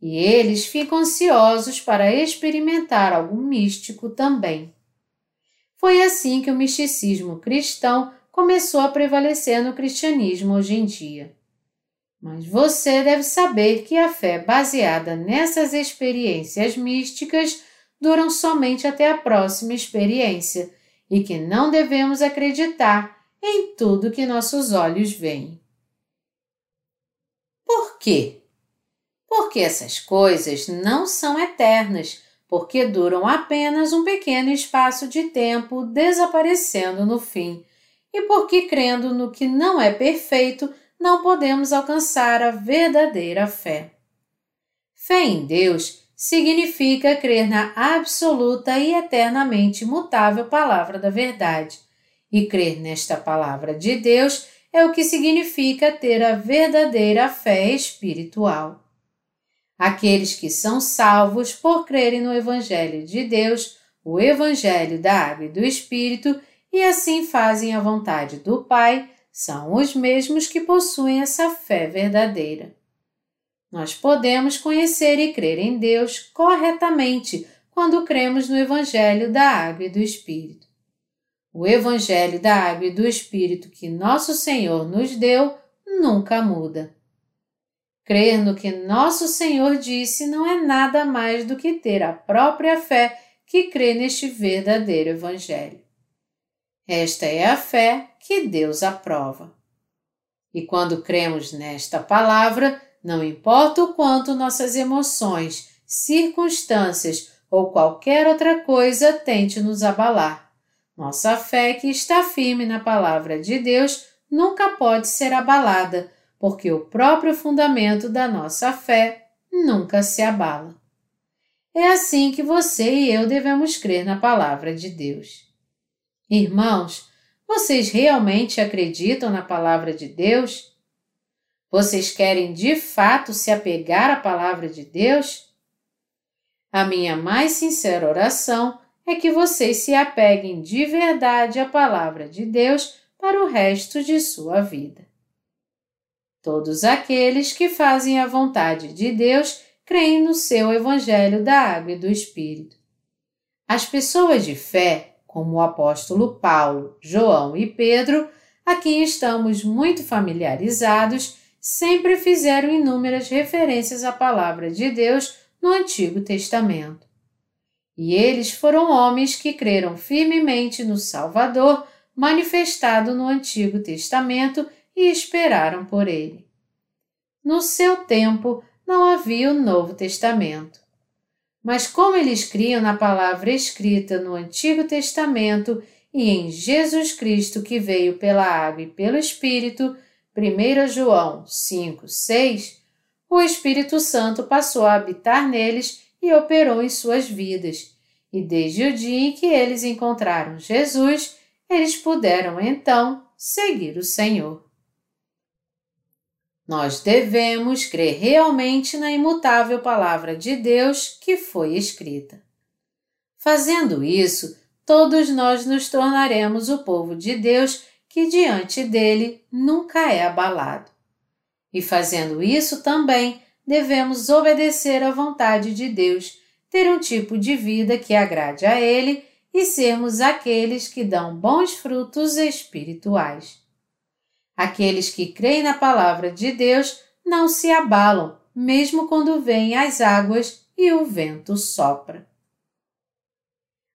E eles ficam ansiosos para experimentar algo místico também. Foi assim que o misticismo cristão começou a prevalecer no cristianismo hoje em dia. Mas você deve saber que a fé baseada nessas experiências místicas duram somente até a próxima experiência e que não devemos acreditar em tudo que nossos olhos veem. Por quê? Porque essas coisas não são eternas, porque duram apenas um pequeno espaço de tempo, desaparecendo no fim, e porque crendo no que não é perfeito, não podemos alcançar a verdadeira fé. Fé em Deus significa crer na absoluta e eternamente mutável palavra da verdade. E crer nesta palavra de Deus é o que significa ter a verdadeira fé espiritual. Aqueles que são salvos por crerem no Evangelho de Deus, o Evangelho da Água e do Espírito, e assim fazem a vontade do Pai, são os mesmos que possuem essa fé verdadeira. Nós podemos conhecer e crer em Deus corretamente quando cremos no Evangelho da Água e do Espírito. O Evangelho da Água e do Espírito que nosso Senhor nos deu nunca muda. Crer no que nosso Senhor disse não é nada mais do que ter a própria fé que crê neste verdadeiro Evangelho. Esta é a fé que Deus aprova. E quando cremos nesta palavra, não importa o quanto nossas emoções, circunstâncias ou qualquer outra coisa tente nos abalar. Nossa fé que está firme na palavra de Deus nunca pode ser abalada, porque o próprio fundamento da nossa fé nunca se abala. É assim que você e eu devemos crer na palavra de Deus. Irmãos, vocês realmente acreditam na palavra de Deus? Vocês querem de fato se apegar à palavra de Deus? A minha mais sincera oração é que vocês se apeguem de verdade à palavra de Deus para o resto de sua vida. Todos aqueles que fazem a vontade de Deus creem no seu Evangelho da Água e do Espírito. As pessoas de fé, como o apóstolo Paulo, João e Pedro, a quem estamos muito familiarizados, sempre fizeram inúmeras referências à palavra de Deus no Antigo Testamento. E eles foram homens que creram firmemente no Salvador manifestado no Antigo Testamento e esperaram por ele. No seu tempo não havia o Novo Testamento. Mas como eles criam na palavra escrita no Antigo Testamento e em Jesus Cristo que veio pela água e pelo Espírito, 1 João 5, 6, o Espírito Santo passou a habitar neles e operou em suas vidas, e desde o dia em que eles encontraram Jesus, eles puderam então seguir o Senhor. Nós devemos crer realmente na imutável palavra de Deus que foi escrita. Fazendo isso, todos nós nos tornaremos o povo de Deus que diante dele nunca é abalado. E fazendo isso também, devemos obedecer à vontade de Deus, ter um tipo de vida que agrade a Ele e sermos aqueles que dão bons frutos espirituais. Aqueles que creem na palavra de Deus não se abalam, mesmo quando vêm as águas e o vento sopra.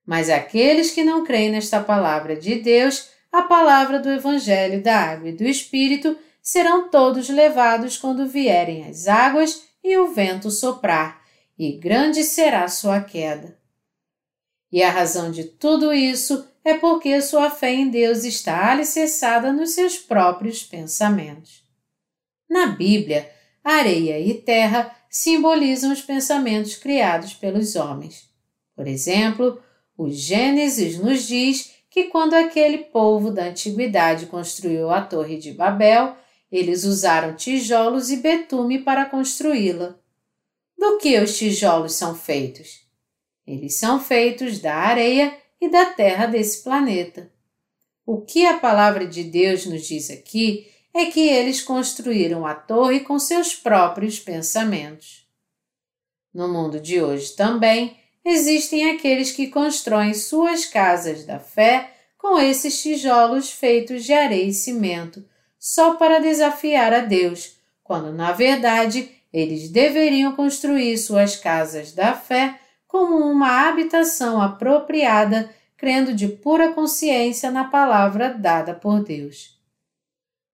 Mas aqueles que não creem nesta palavra de Deus a palavra do Evangelho da Água e do Espírito serão todos levados quando vierem as águas e o vento soprar, e grande será sua queda. E a razão de tudo isso é porque sua fé em Deus está alicerçada nos seus próprios pensamentos. Na Bíblia, areia e terra simbolizam os pensamentos criados pelos homens. Por exemplo, o Gênesis nos diz que quando aquele povo da antiguidade construiu a Torre de Babel, eles usaram tijolos e betume para construí-la. Do que os tijolos são feitos? Eles são feitos da areia e da terra desse planeta. O que a palavra de Deus nos diz aqui é que eles construíram a torre com seus próprios pensamentos. No mundo de hoje também existem aqueles que constroem suas casas da fé com esses tijolos feitos de areia e cimento, só para desafiar a Deus, quando na verdade eles deveriam construir suas casas da fé como uma habitação apropriada, crendo de pura consciência na palavra dada por Deus.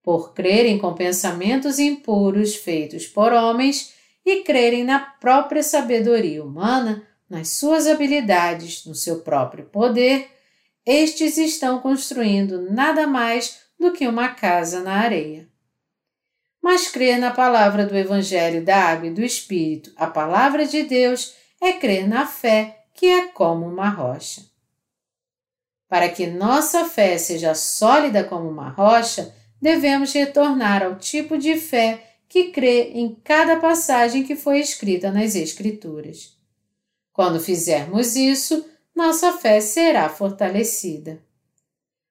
Por crerem com pensamentos impuros feitos por homens e crerem na própria sabedoria humana, nas suas habilidades, no seu próprio poder, estes estão construindo nada mais do que uma casa na areia. Mas crer na palavra do Evangelho da Água e do Espírito, a palavra de Deus, é crer na fé, que é como uma rocha. Para que nossa fé seja sólida como uma rocha, devemos retornar ao tipo de fé que crê em cada passagem que foi escrita nas Escrituras. Quando fizermos isso, nossa fé será fortalecida.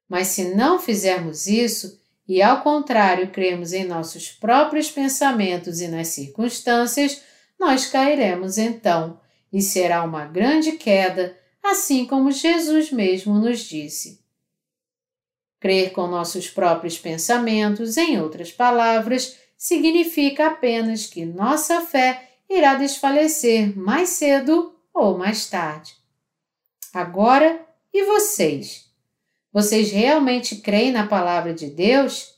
Mas se não fizermos isso, e ao contrário cremos em nossos próprios pensamentos e nas circunstâncias, nós cairemos então, e será uma grande queda, assim como Jesus mesmo nos disse. Crer com nossos próprios pensamentos, em outras palavras, significa apenas que nossa fé irá desfalecer mais cedo ou mais tarde. Agora, e vocês? Vocês realmente creem na palavra de Deus?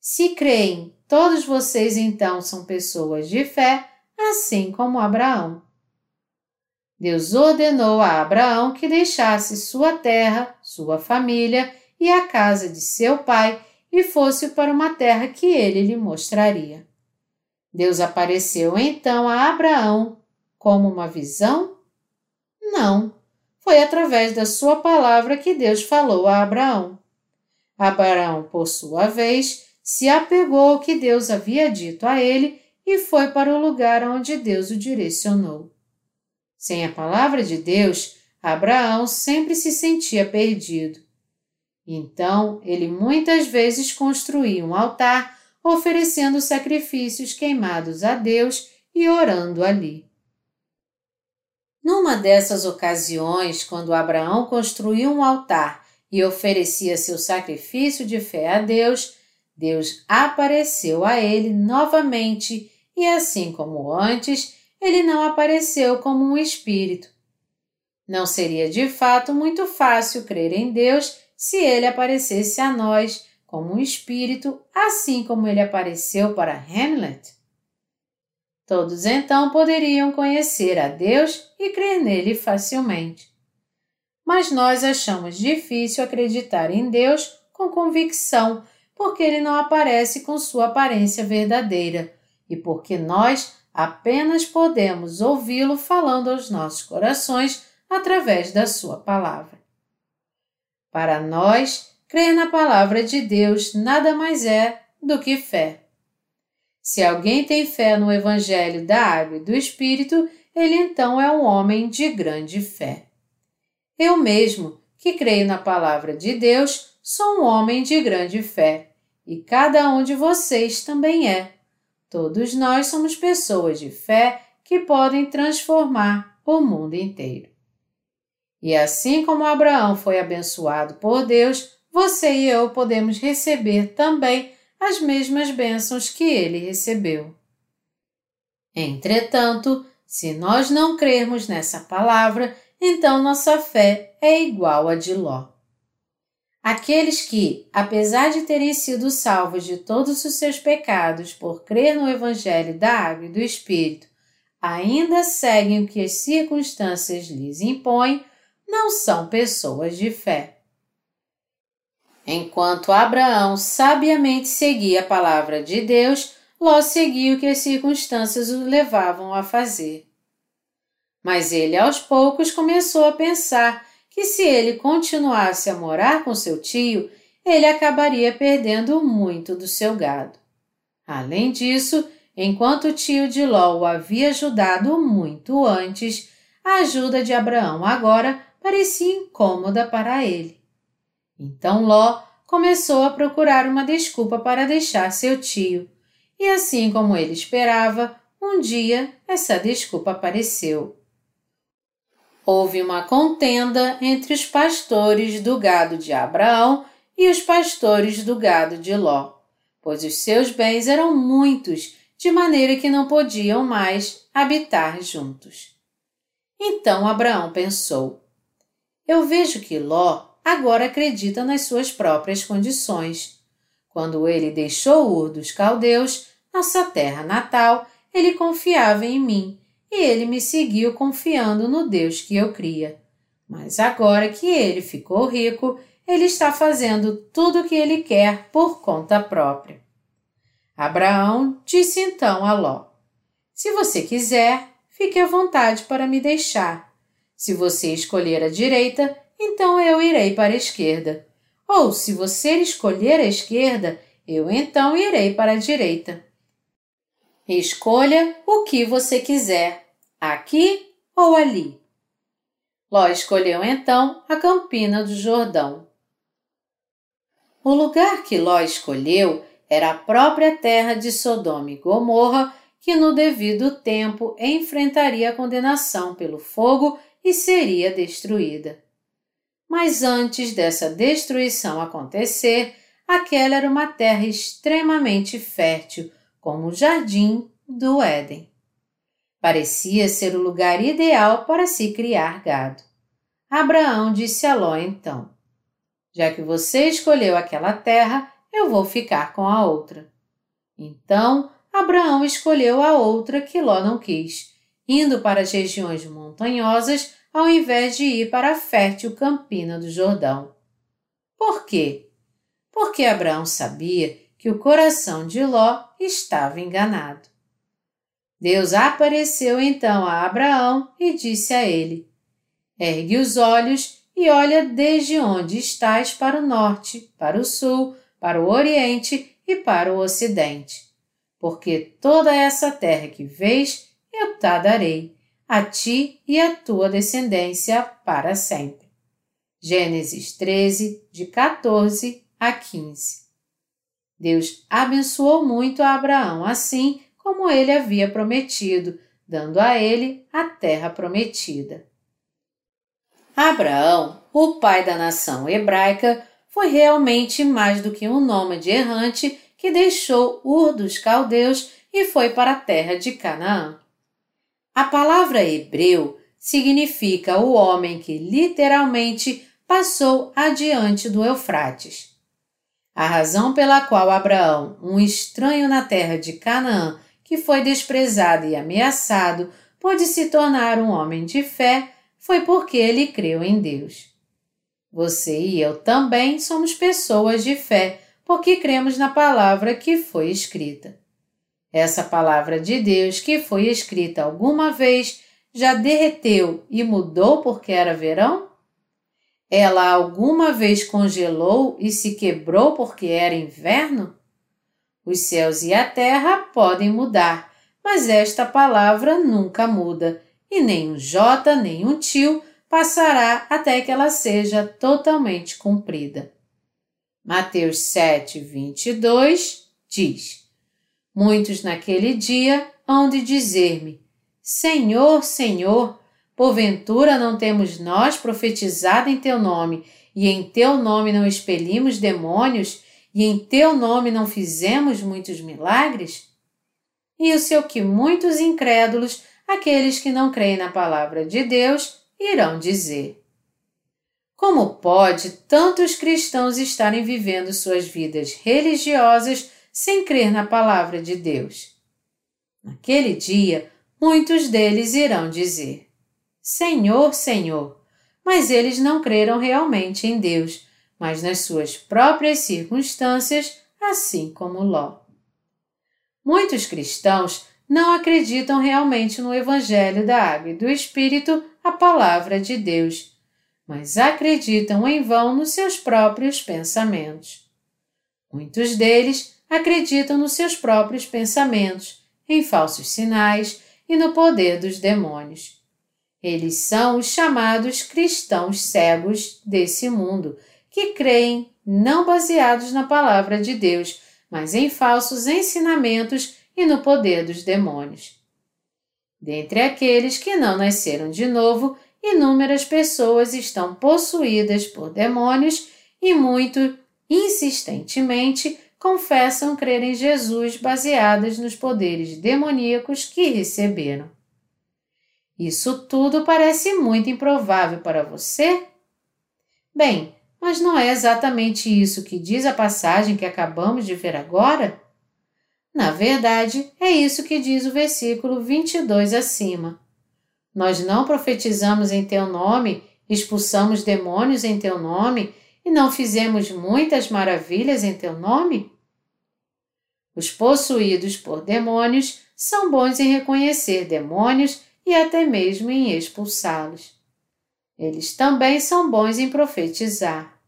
Se creem, todos vocês então são pessoas de fé, assim como Abraão. Deus ordenou a Abraão que deixasse sua terra, sua família e a casa de seu pai e fosse para uma terra que ele lhe mostraria. Deus apareceu então a Abraão como uma visão não, foi através da sua palavra que Deus falou a Abraão. Abraão, por sua vez, se apegou ao que Deus havia dito a ele e foi para o lugar onde Deus o direcionou. Sem a palavra de Deus, Abraão sempre se sentia perdido. Então, ele muitas vezes construía um altar, oferecendo sacrifícios queimados a Deus e orando ali. Numa dessas ocasiões, quando Abraão construiu um altar e oferecia seu sacrifício de fé a Deus, Deus apareceu a ele novamente e, assim como antes, ele não apareceu como um espírito. Não seria de fato muito fácil crer em Deus se ele aparecesse a nós como um espírito, assim como ele apareceu para Hamlet? Todos então poderiam conhecer a Deus e crer nele facilmente. Mas nós achamos difícil acreditar em Deus com convicção, porque ele não aparece com sua aparência verdadeira e porque nós apenas podemos ouvi-lo falando aos nossos corações através da sua palavra. Para nós, crer na palavra de Deus nada mais é do que fé. Se alguém tem fé no Evangelho da Água e do Espírito, ele então é um homem de grande fé. Eu mesmo, que creio na palavra de Deus, sou um homem de grande fé, e cada um de vocês também é. Todos nós somos pessoas de fé que podem transformar o mundo inteiro. E assim como Abraão foi abençoado por Deus, você e eu podemos receber também as mesmas bênçãos que ele recebeu. Entretanto, se nós não crermos nessa palavra, então nossa fé é igual a de Ló. Aqueles que, apesar de terem sido salvos de todos os seus pecados por crer no Evangelho da Água e do Espírito, ainda seguem o que as circunstâncias lhes impõem, não são pessoas de fé. Enquanto Abraão sabiamente seguia a palavra de Deus, Ló seguia o que as circunstâncias o levavam a fazer. Mas ele aos poucos começou a pensar que se ele continuasse a morar com seu tio, ele acabaria perdendo muito do seu gado. Além disso, enquanto o tio de Ló o havia ajudado muito antes, a ajuda de Abraão agora parecia incômoda para ele. Então Ló começou a procurar uma desculpa para deixar seu tio, e assim como ele esperava, um dia essa desculpa apareceu. Houve uma contenda entre os pastores do gado de Abraão e os pastores do gado de Ló, pois os seus bens eram muitos, de maneira que não podiam mais habitar juntos. Então Abraão pensou: Eu vejo que Ló agora acredita nas suas próprias condições. Quando ele deixou Ur dos caldeus, nossa terra natal, ele confiava em mim e ele me seguiu confiando no Deus que eu cria. Mas agora que ele ficou rico, ele está fazendo tudo o que ele quer por conta própria. Abraão disse então a Ló: Se você quiser, fique à vontade para me deixar. Se você escolher a direita, então eu irei para a esquerda. Ou se você escolher a esquerda, eu então irei para a direita. Escolha o que você quiser, aqui ou ali. Ló escolheu então a Campina do Jordão. O lugar que Ló escolheu era a própria terra de Sodoma e Gomorra, que no devido tempo enfrentaria a condenação pelo fogo e seria destruída. Mas antes dessa destruição acontecer, aquela era uma terra extremamente fértil, como o jardim do Éden. Parecia ser o lugar ideal para se criar gado. Abraão disse a Ló então: já que você escolheu aquela terra, eu vou ficar com a outra. Então, Abraão escolheu a outra que Ló não quis, indo para as regiões montanhosas ao invés de ir para a fértil campina do Jordão. Por quê? Porque Abraão sabia que o coração de Ló estava enganado. Deus apareceu então a Abraão e disse a ele: Ergue os olhos e olha desde onde estás para o norte, para o sul, para o oriente e para o ocidente. Porque toda essa terra que vês, eu te darei, a ti e à tua descendência para sempre. Gênesis 13, de 14 a 15. Deus abençoou muito a Abraão assim como ele havia prometido, dando a ele a terra prometida. Abraão, o pai da nação hebraica, foi realmente mais do que um nômade errante que deixou Ur dos caldeus e foi para a terra de Canaã. A palavra hebreu significa o homem que literalmente passou adiante do Eufrates. A razão pela qual Abraão, um estranho na terra de Canaã, que foi desprezado e ameaçado, pôde se tornar um homem de fé, foi porque ele creu em Deus. Você e eu também somos pessoas de fé porque cremos na palavra que foi escrita. Essa palavra de Deus que foi escrita alguma vez já derreteu e mudou porque era verão? Ela alguma vez congelou e se quebrou porque era inverno? Os céus e a terra podem mudar, mas esta palavra nunca muda e nem um J nem um tio passará até que ela seja totalmente cumprida. Mateus 7, 22 diz: Muitos naquele dia hão de dizer-me: Senhor, Senhor, porventura não temos nós profetizado em teu nome, e em teu nome não expelimos demônios, e em teu nome não fizemos muitos milagres? E o seu que muitos incrédulos aqueles que não creem na palavra de Deus irão dizer: Como pode tantos cristãos estarem vivendo suas vidas religiosas sem crer na palavra de Deus? Naquele dia, muitos deles irão dizer: Senhor, Senhor, mas eles não creram realmente em Deus, mas nas suas próprias circunstâncias, assim como Ló. Muitos cristãos não acreditam realmente no Evangelho da Água e do Espírito, a palavra de Deus, mas acreditam em vão nos seus próprios pensamentos. Muitos deles acreditam nos seus próprios pensamentos, em falsos sinais e no poder dos demônios. Eles são os chamados cristãos cegos desse mundo, que creem não baseados na palavra de Deus, mas em falsos ensinamentos e no poder dos demônios. Dentre aqueles que não nasceram de novo, inúmeras pessoas estão possuídas por demônios e muito insistentemente confessam crer em Jesus baseadas nos poderes demoníacos que receberam. Isso tudo parece muito improvável para você? Bem, mas não é exatamente isso que diz a passagem que acabamos de ver agora? Na verdade, é isso que diz o versículo 22 acima. Nós não profetizamos em teu nome, expulsamos demônios em teu nome e não fizemos muitas maravilhas em teu nome? Os possuídos por demônios são bons em reconhecer demônios e até mesmo em expulsá-los. Eles também são bons em profetizar.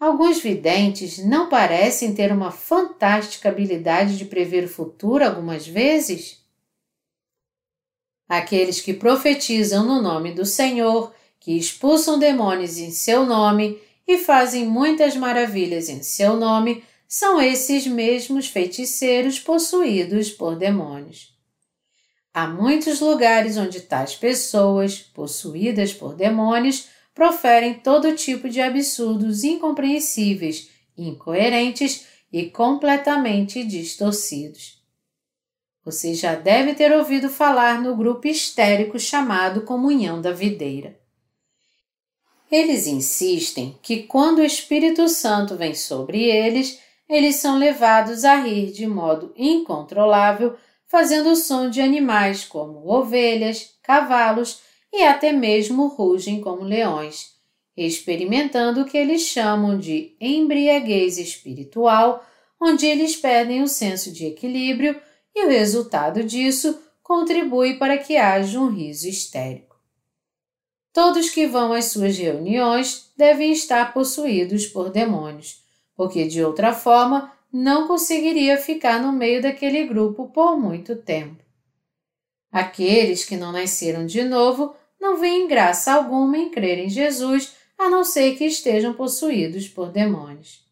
Alguns videntes não parecem ter uma fantástica habilidade de prever o futuro algumas vezes? Aqueles que profetizam no nome do Senhor, que expulsam demônios em seu nome e fazem muitas maravilhas em seu nome, são esses mesmos feiticeiros possuídos por demônios. Há muitos lugares onde tais pessoas, possuídas por demônios, proferem todo tipo de absurdos incompreensíveis, incoerentes e completamente distorcidos. Você já deve ter ouvido falar no grupo histérico chamado Comunhão da Videira. Eles insistem que quando o Espírito Santo vem sobre eles, eles são levados a rir de modo incontrolável fazendo o som de animais como ovelhas, cavalos e até mesmo rugem como leões, experimentando o que eles chamam de embriaguez espiritual, onde eles perdem o senso de equilíbrio e o resultado disso contribui para que haja um riso histérico. Todos que vão às suas reuniões devem estar possuídos por demônios, porque de outra forma não conseguiria ficar no meio daquele grupo por muito tempo. Aqueles que não nasceram de novo não veem graça alguma em crer em Jesus, a não ser que estejam possuídos por demônios.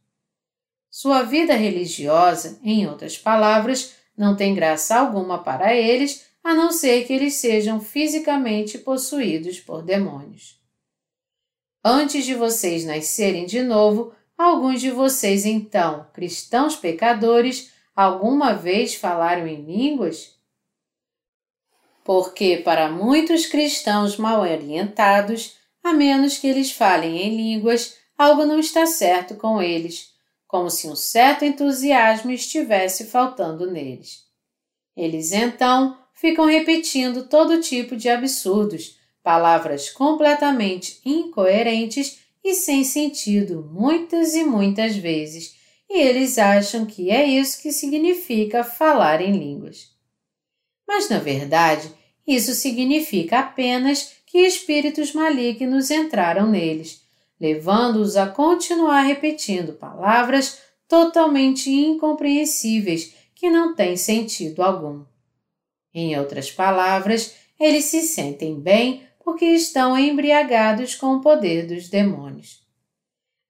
Sua vida religiosa, em outras palavras, não tem graça alguma para eles, a não ser que eles sejam fisicamente possuídos por demônios. Antes de vocês nascerem de novo, Alguns de vocês, então, cristãos pecadores, alguma vez falaram em línguas? Porque para muitos cristãos mal orientados, a menos que eles falem em línguas, algo não está certo com eles, como se um certo entusiasmo estivesse faltando neles. Eles então ficam repetindo todo tipo de absurdos, palavras completamente incoerentes e sem sentido muitas e muitas vezes, e eles acham que é isso que significa falar em línguas. Mas, na verdade, isso significa apenas que espíritos malignos entraram neles, levando-os a continuar repetindo palavras totalmente incompreensíveis que não têm sentido algum. Em outras palavras, eles se sentem bem porque estão embriagados com o poder dos demônios.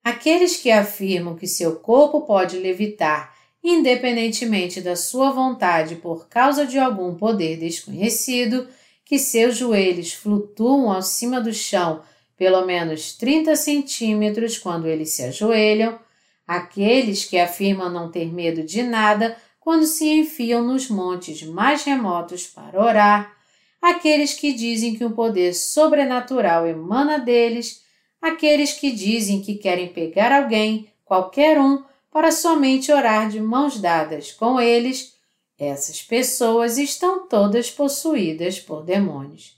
Aqueles que afirmam que seu corpo pode levitar independentemente da sua vontade por causa de algum poder desconhecido, que seus joelhos flutuam acima do chão pelo menos 30 centímetros quando eles se ajoelham, aqueles que afirmam não ter medo de nada quando se enfiam nos montes mais remotos para orar, aqueles que dizem que um poder sobrenatural emana deles, aqueles que dizem que querem pegar alguém, qualquer um, para somente orar de mãos dadas com eles, essas pessoas estão todas possuídas por demônios.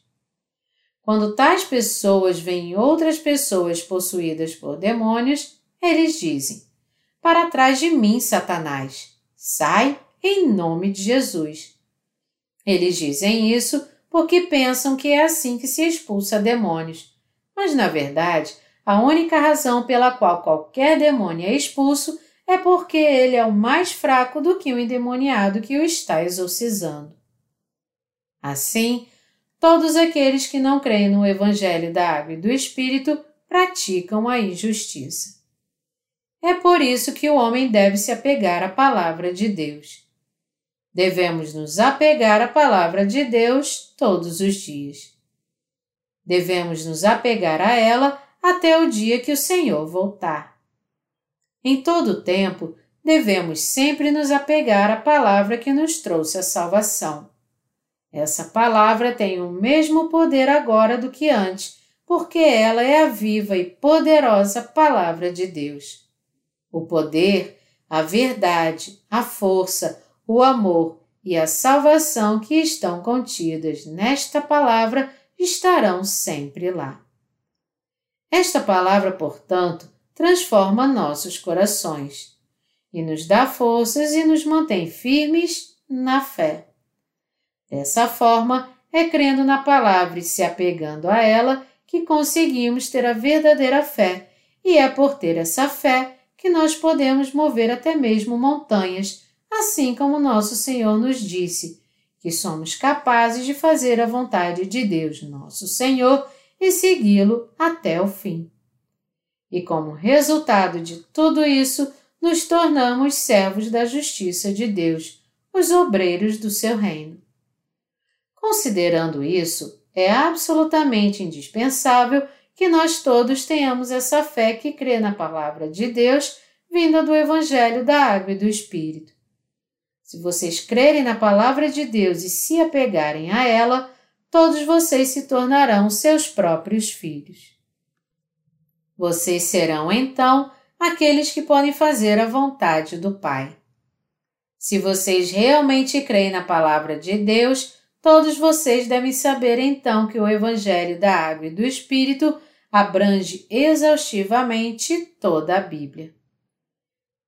Quando tais pessoas veem outras pessoas possuídas por demônios, eles dizem: Para trás de mim, Satanás, sai em nome de Jesus. Eles dizem isso porque pensam que é assim que se expulsa demônios. Mas, na verdade, a única razão pela qual qualquer demônio é expulso é porque ele é o mais fraco do que o endemoniado que o está exorcizando. Assim, todos aqueles que não creem no Evangelho da Água e do Espírito praticam a injustiça. É por isso que o homem deve se apegar à palavra de Deus. Devemos nos apegar à palavra de Deus todos os dias. Devemos nos apegar a ela até o dia que o Senhor voltar. Em todo o tempo, devemos sempre nos apegar à palavra que nos trouxe a salvação. Essa palavra tem o mesmo poder agora do que antes, porque ela é a viva e poderosa palavra de Deus. O poder, a verdade, a força, o amor e a salvação que estão contidas nesta palavra estarão sempre lá. Esta palavra, portanto, transforma nossos corações e nos dá forças e nos mantém firmes na fé. Dessa forma, é crendo na palavra e se apegando a ela que conseguimos ter a verdadeira fé, e é por ter essa fé que nós podemos mover até mesmo montanhas assim como nosso Senhor nos disse, que somos capazes de fazer a vontade de Deus, nosso Senhor, e segui-lo até o fim. E como resultado de tudo isso, nos tornamos servos da justiça de Deus, os obreiros do seu reino. Considerando isso, é absolutamente indispensável que nós todos tenhamos essa fé que crê na palavra de Deus vinda do Evangelho da Água e do Espírito. Se vocês crerem na palavra de Deus e se apegarem a ela, todos vocês se tornarão seus próprios filhos. Vocês serão, então, aqueles que podem fazer a vontade do Pai. Se vocês realmente creem na palavra de Deus, todos vocês devem saber então que o Evangelho da Água e do Espírito abrange exaustivamente toda a Bíblia.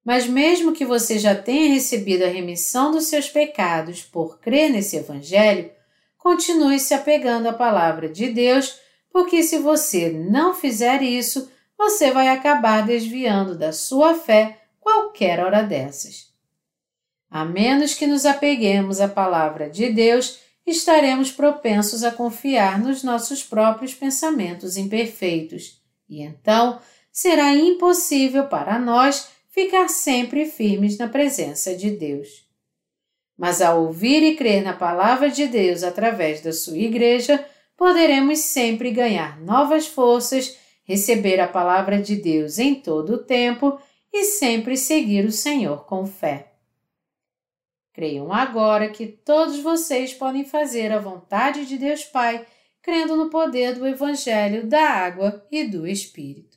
Mas mesmo que você já tenha recebido a remissão dos seus pecados por crer nesse Evangelho, continue se apegando à palavra de Deus, porque se você não fizer isso, você vai acabar desviando da sua fé qualquer hora dessas. A menos que nos apeguemos à palavra de Deus, estaremos propensos a confiar nos nossos próprios pensamentos imperfeitos, e então será impossível para nós ficar sempre firmes na presença de Deus. Mas ao ouvir e crer na palavra de Deus através da sua igreja, poderemos sempre ganhar novas forças, receber a palavra de Deus em todo o tempo e sempre seguir o Senhor com fé. Creiam agora que todos vocês podem fazer a vontade de Deus Pai, crendo no poder do Evangelho da água e do Espírito.